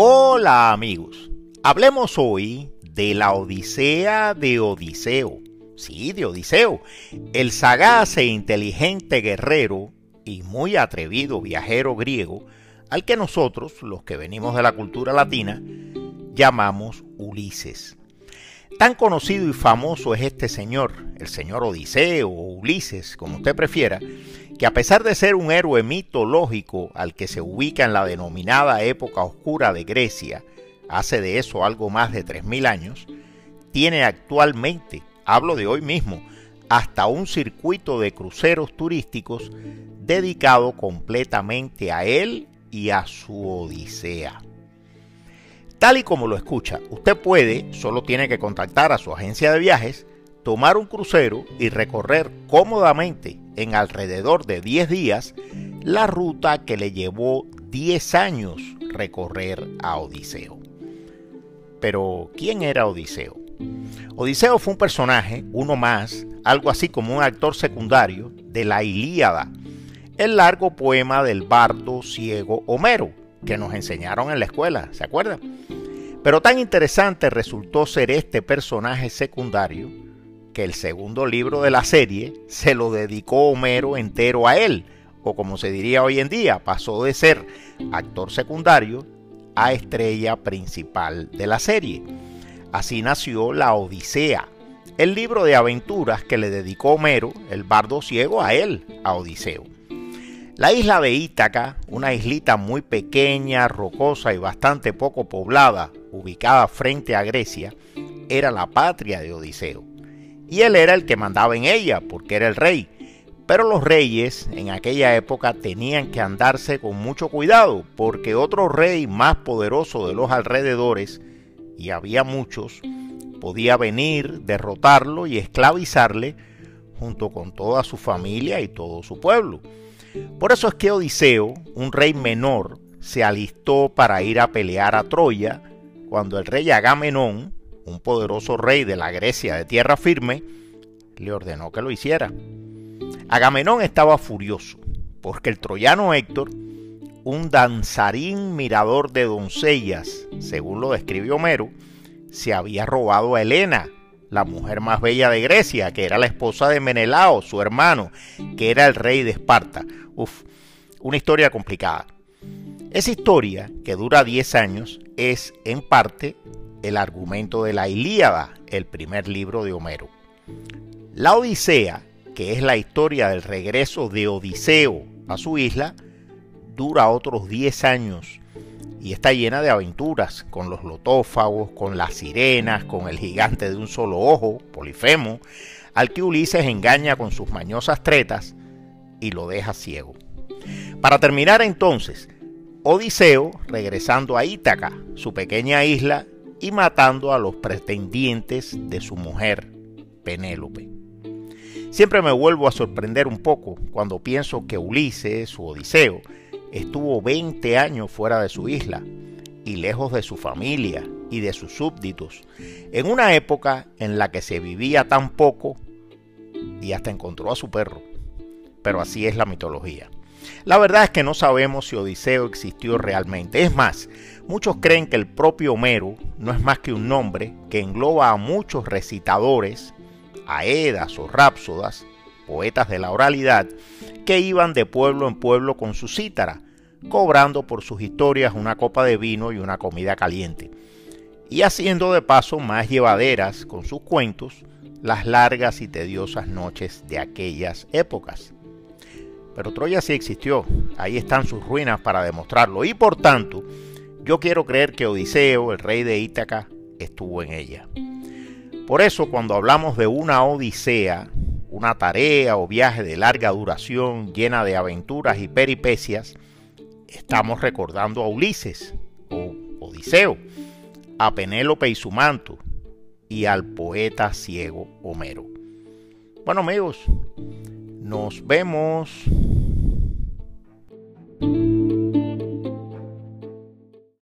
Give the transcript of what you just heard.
Hola amigos, hablemos hoy de la Odisea de Odiseo. Sí, de Odiseo, el sagaz e inteligente guerrero y muy atrevido viajero griego al que nosotros, los que venimos de la cultura latina, llamamos Ulises. Tan conocido y famoso es este señor, el señor Odiseo o Ulises, como usted prefiera, que a pesar de ser un héroe mitológico al que se ubica en la denominada época oscura de Grecia, hace de eso algo más de 3.000 años, tiene actualmente, hablo de hoy mismo, hasta un circuito de cruceros turísticos dedicado completamente a él y a su Odisea. Tal y como lo escucha, usted puede, solo tiene que contactar a su agencia de viajes, tomar un crucero y recorrer cómodamente en alrededor de 10 días la ruta que le llevó 10 años recorrer a Odiseo. Pero, ¿quién era Odiseo? Odiseo fue un personaje, uno más, algo así como un actor secundario de la Ilíada, el largo poema del bardo ciego Homero, que nos enseñaron en la escuela, ¿se acuerdan? Pero tan interesante resultó ser este personaje secundario el segundo libro de la serie se lo dedicó Homero entero a él, o como se diría hoy en día, pasó de ser actor secundario a estrella principal de la serie. Así nació la Odisea, el libro de aventuras que le dedicó Homero, el bardo ciego, a él, a Odiseo. La isla de Ítaca, una islita muy pequeña, rocosa y bastante poco poblada, ubicada frente a Grecia, era la patria de Odiseo y él era el que mandaba en ella, porque era el rey. Pero los reyes en aquella época tenían que andarse con mucho cuidado, porque otro rey más poderoso de los alrededores, y había muchos, podía venir, derrotarlo y esclavizarle junto con toda su familia y todo su pueblo. Por eso es que Odiseo, un rey menor, se alistó para ir a pelear a Troya, cuando el rey Agamenón, un poderoso rey de la Grecia de tierra firme, le ordenó que lo hiciera. Agamenón estaba furioso, porque el troyano Héctor, un danzarín mirador de doncellas, según lo describe Homero, se había robado a Helena, la mujer más bella de Grecia, que era la esposa de Menelao, su hermano, que era el rey de Esparta. Uf, una historia complicada. Esa historia, que dura 10 años, es en parte el argumento de la Ilíada, el primer libro de Homero. La Odisea, que es la historia del regreso de Odiseo a su isla, dura otros 10 años y está llena de aventuras con los lotófagos, con las sirenas, con el gigante de un solo ojo, Polifemo, al que Ulises engaña con sus mañosas tretas y lo deja ciego. Para terminar entonces, Odiseo regresando a Ítaca, su pequeña isla y matando a los pretendientes de su mujer, Penélope. Siempre me vuelvo a sorprender un poco cuando pienso que Ulises, su Odiseo, estuvo 20 años fuera de su isla y lejos de su familia y de sus súbditos, en una época en la que se vivía tan poco y hasta encontró a su perro. Pero así es la mitología. La verdad es que no sabemos si Odiseo existió realmente. Es más, muchos creen que el propio Homero no es más que un nombre que engloba a muchos recitadores, aedas o rapsodas, poetas de la oralidad, que iban de pueblo en pueblo con su cítara, cobrando por sus historias una copa de vino y una comida caliente, y haciendo de paso más llevaderas con sus cuentos las largas y tediosas noches de aquellas épocas. Pero Troya sí existió, ahí están sus ruinas para demostrarlo y por tanto yo quiero creer que Odiseo, el rey de Ítaca, estuvo en ella. Por eso cuando hablamos de una odisea, una tarea o viaje de larga duración llena de aventuras y peripecias, estamos recordando a Ulises o Odiseo, a Penélope y su manto y al poeta ciego Homero. Bueno amigos, nos vemos.